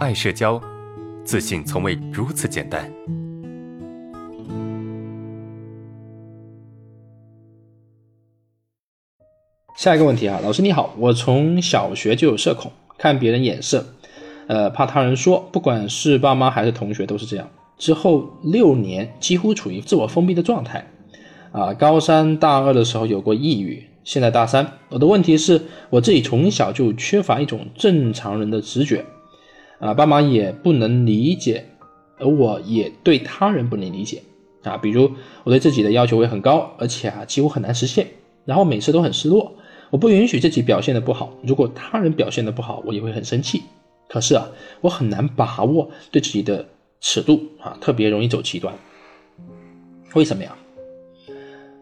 爱社交，自信从未如此简单。下一个问题啊，老师你好，我从小学就有社恐，看别人眼色，呃，怕他人说，不管是爸妈还是同学都是这样。之后六年几乎处于自我封闭的状态，啊，高三大二的时候有过抑郁，现在大三，我的问题是我自己从小就缺乏一种正常人的直觉，啊，爸妈也不能理解，而我也对他人不能理解，啊，比如我对自己的要求会很高，而且啊几乎很难实现，然后每次都很失落。我不允许自己表现的不好，如果他人表现的不好，我也会很生气。可是啊，我很难把握对自己的尺度啊，特别容易走极端。为什么呀？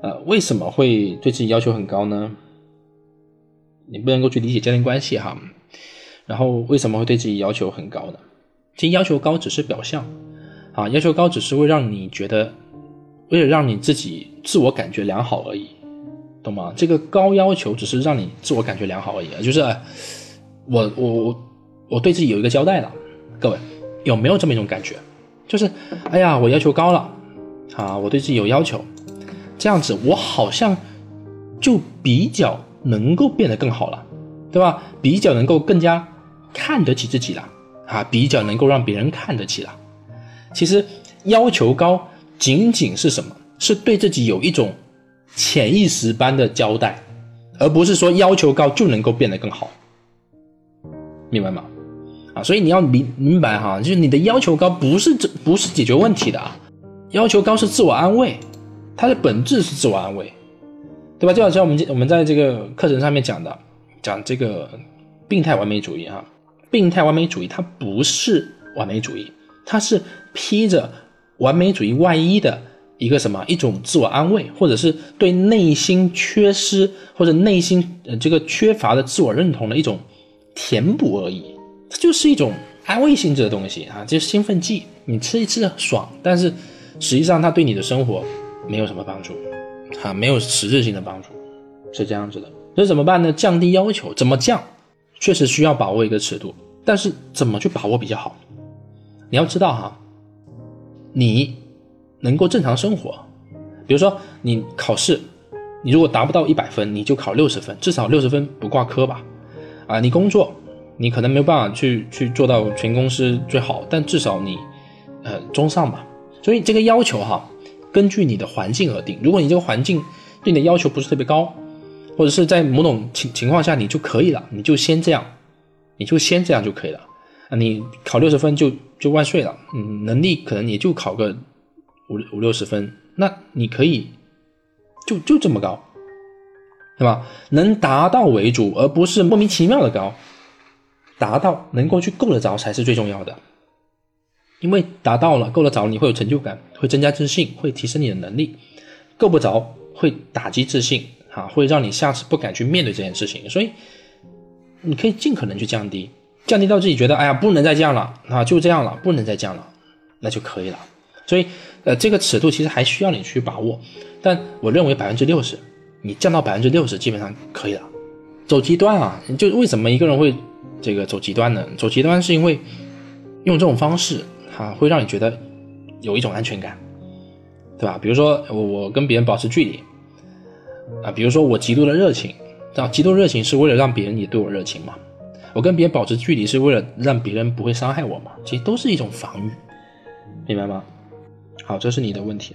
呃，为什么会对自己要求很高呢？你不能够去理解家庭关系哈。然后为什么会对自己要求很高呢？其实要求高只是表象啊，要求高只是会让你觉得，为了让你自己自我感觉良好而已。懂吗？这个高要求只是让你自我感觉良好而已，就是我我我我对自己有一个交代了。各位有没有这么一种感觉？就是哎呀，我要求高了啊，我对自己有要求，这样子我好像就比较能够变得更好了，对吧？比较能够更加看得起自己了啊，比较能够让别人看得起了。其实要求高仅仅是什么？是对自己有一种。潜意识般的交代，而不是说要求高就能够变得更好，明白吗？啊，所以你要明明白哈，就是你的要求高不是这不是解决问题的啊，要求高是自我安慰，它的本质是自我安慰，对吧？就好像我们我们在这个课程上面讲的，讲这个病态完美主义哈，病态完美主义它不是完美主义，它是披着完美主义外衣的。一个什么一种自我安慰，或者是对内心缺失或者内心呃这个缺乏的自我认同的一种填补而已，它就是一种安慰性质的东西啊，就是兴奋剂，你吃一吃爽，但是实际上它对你的生活没有什么帮助，啊，没有实质性的帮助，是这样子的。那怎么办呢？降低要求，怎么降？确实需要把握一个尺度，但是怎么去把握比较好？你要知道哈，你。能够正常生活，比如说你考试，你如果达不到一百分，你就考六十分，至少六十分不挂科吧。啊，你工作，你可能没有办法去去做到全公司最好，但至少你，呃，中上吧。所以这个要求哈，根据你的环境而定。如果你这个环境对你的要求不是特别高，或者是在某种情情况下你就可以了，你就先这样，你就先这样就可以了。你考六十分就就万岁了。嗯，能力可能也就考个。五五六十分，那你可以就就这么高，对吧？能达到为主，而不是莫名其妙的高。达到能够去够得着才是最重要的，因为达到了够得着，你会有成就感，会增加自信，会提升你的能力；够不着会打击自信，啊，会让你下次不敢去面对这件事情。所以你可以尽可能去降低，降低到自己觉得哎呀不能再降了啊，就这样了，不能再降了，那就可以了。所以。呃，这个尺度其实还需要你去把握，但我认为百分之六十，你降到百分之六十基本上可以了。走极端啊，就为什么一个人会这个走极端呢？走极端是因为用这种方式，哈，会让你觉得有一种安全感，对吧？比如说我我跟别人保持距离，啊，比如说我极度的热情，啊，极度热情是为了让别人也对我热情嘛。我跟别人保持距离是为了让别人不会伤害我嘛，其实都是一种防御，明白吗？好，这是你的问题。